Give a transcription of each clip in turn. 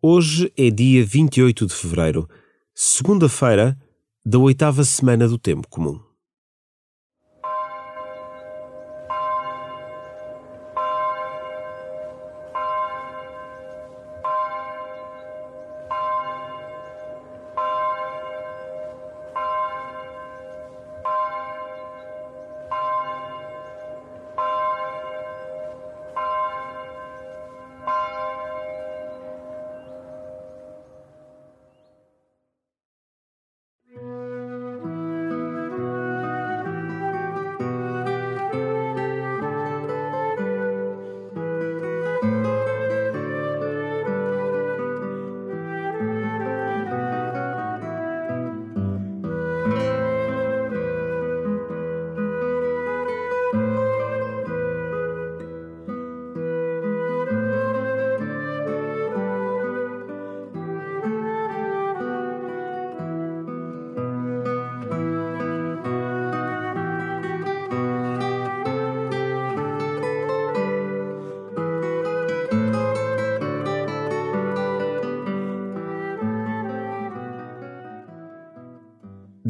Hoje é dia 28 de fevereiro, segunda-feira da oitava semana do Tempo Comum.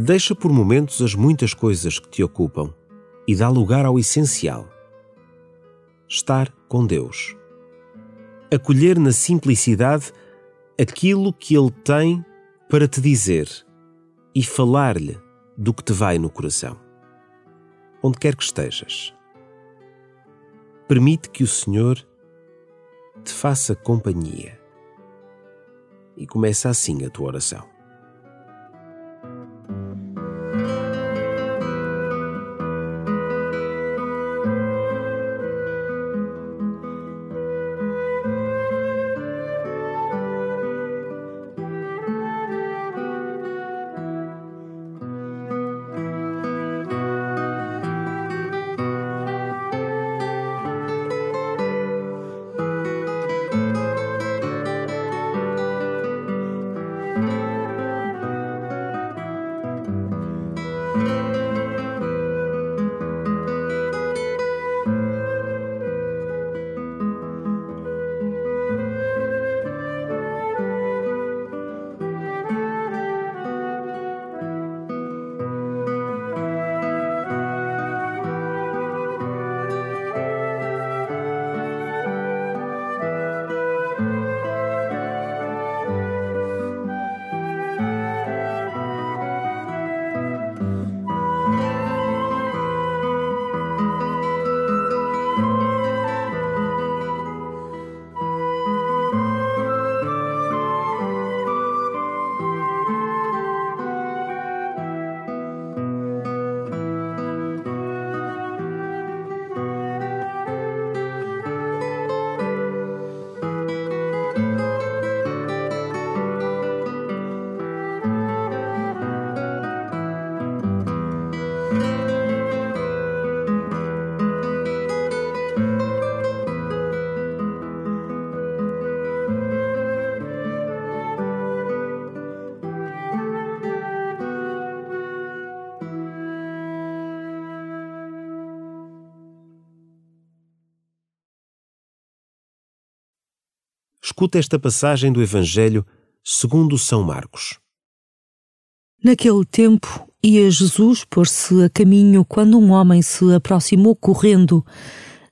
Deixa por momentos as muitas coisas que te ocupam e dá lugar ao essencial: estar com Deus. Acolher na simplicidade aquilo que Ele tem para te dizer e falar-lhe do que te vai no coração. Onde quer que estejas, permite que o Senhor te faça companhia. E começa assim a tua oração. Escuta esta passagem do Evangelho segundo São Marcos. Naquele tempo ia Jesus pôr-se a caminho quando um homem se aproximou correndo,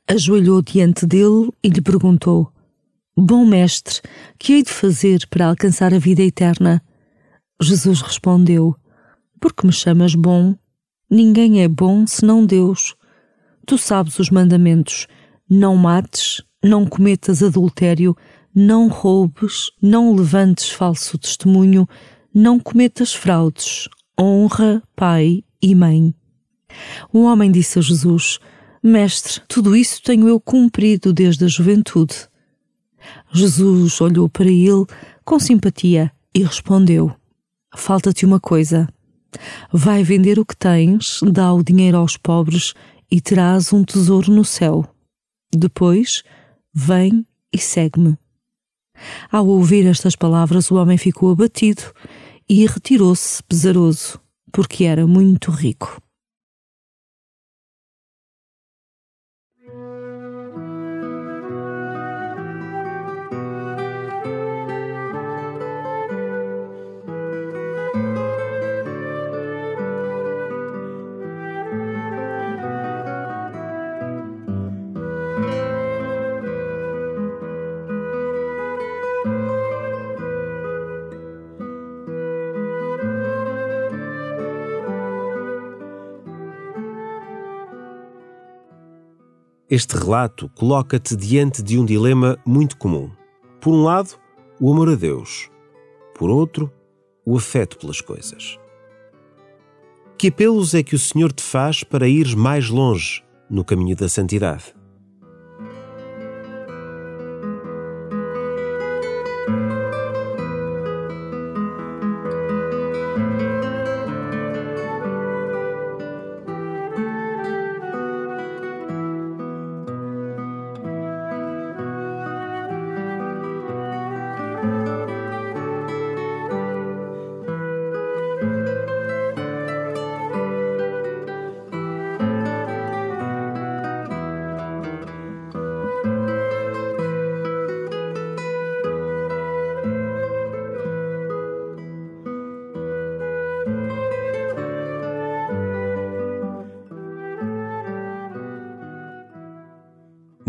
ajoelhou diante dele e lhe perguntou: Bom mestre, que hei de fazer para alcançar a vida eterna? Jesus respondeu: Por que me chamas bom? Ninguém é bom senão Deus. Tu sabes os mandamentos: não mates, não cometas adultério, não roubes, não levantes falso testemunho, não cometas fraudes, honra pai e mãe. Um homem disse a Jesus: Mestre, tudo isso tenho eu cumprido desde a juventude. Jesus olhou para ele com simpatia e respondeu: Falta-te uma coisa. Vai vender o que tens, dá o dinheiro aos pobres e terás um tesouro no céu. Depois, vem e segue-me. Ao ouvir estas palavras, o homem ficou abatido e retirou-se pesaroso, porque era muito rico. Este relato coloca-te diante de um dilema muito comum. Por um lado, o amor a Deus. Por outro, o afeto pelas coisas. Que apelos é que o Senhor te faz para ires mais longe no caminho da santidade?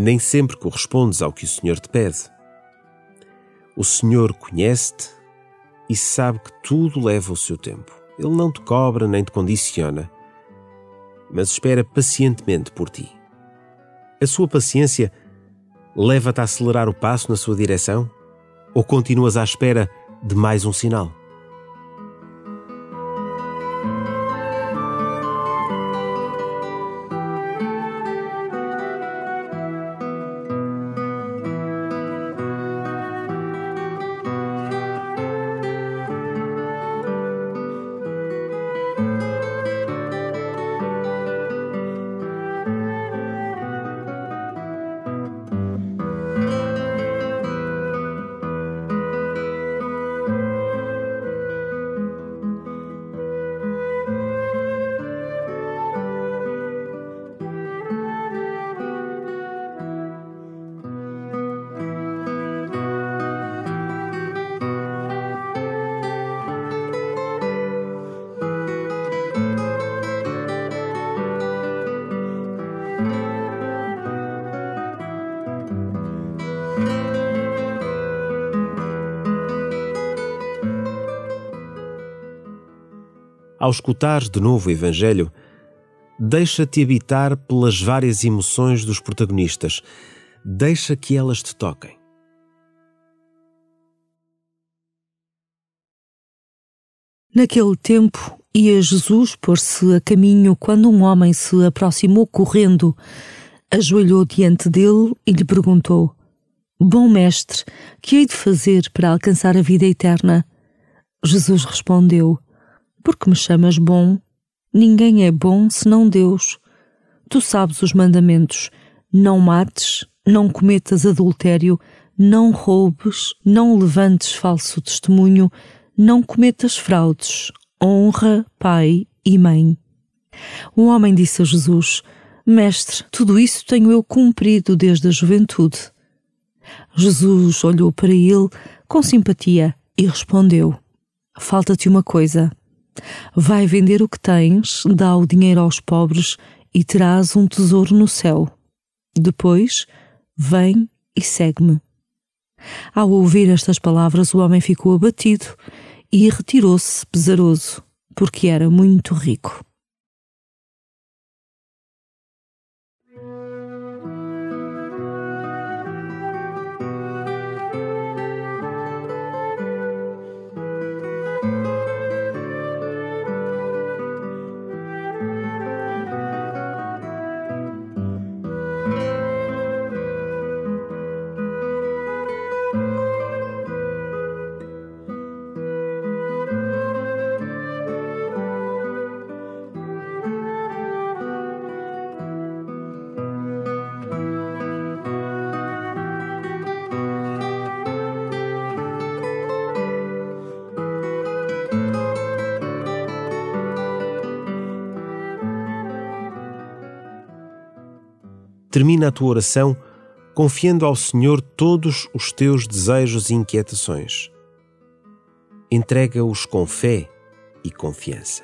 Nem sempre correspondes ao que o Senhor te pede. O Senhor conhece-te e sabe que tudo leva o seu tempo. Ele não te cobra nem te condiciona, mas espera pacientemente por ti. A sua paciência leva-te a acelerar o passo na sua direção ou continuas à espera de mais um sinal? Ao escutares de novo o Evangelho, deixa-te habitar pelas várias emoções dos protagonistas. Deixa que elas te toquem. Naquele tempo, ia Jesus pôr-se a caminho quando um homem se aproximou correndo, ajoelhou diante dele e lhe perguntou: Bom mestre, que hei de fazer para alcançar a vida eterna? Jesus respondeu: porque me chamas bom? Ninguém é bom senão Deus. Tu sabes os mandamentos: não mates, não cometas adultério, não roubes, não levantes falso testemunho, não cometas fraudes, honra pai e mãe. Um homem disse a Jesus: Mestre, tudo isso tenho eu cumprido desde a juventude. Jesus olhou para ele com simpatia e respondeu: Falta-te uma coisa. Vai vender o que tens, dá o dinheiro aos pobres e terás um tesouro no céu. Depois, vem e segue-me. Ao ouvir estas palavras, o homem ficou abatido e retirou-se pesaroso, porque era muito rico. Termina a tua oração confiando ao Senhor todos os teus desejos e inquietações. Entrega-os com fé e confiança.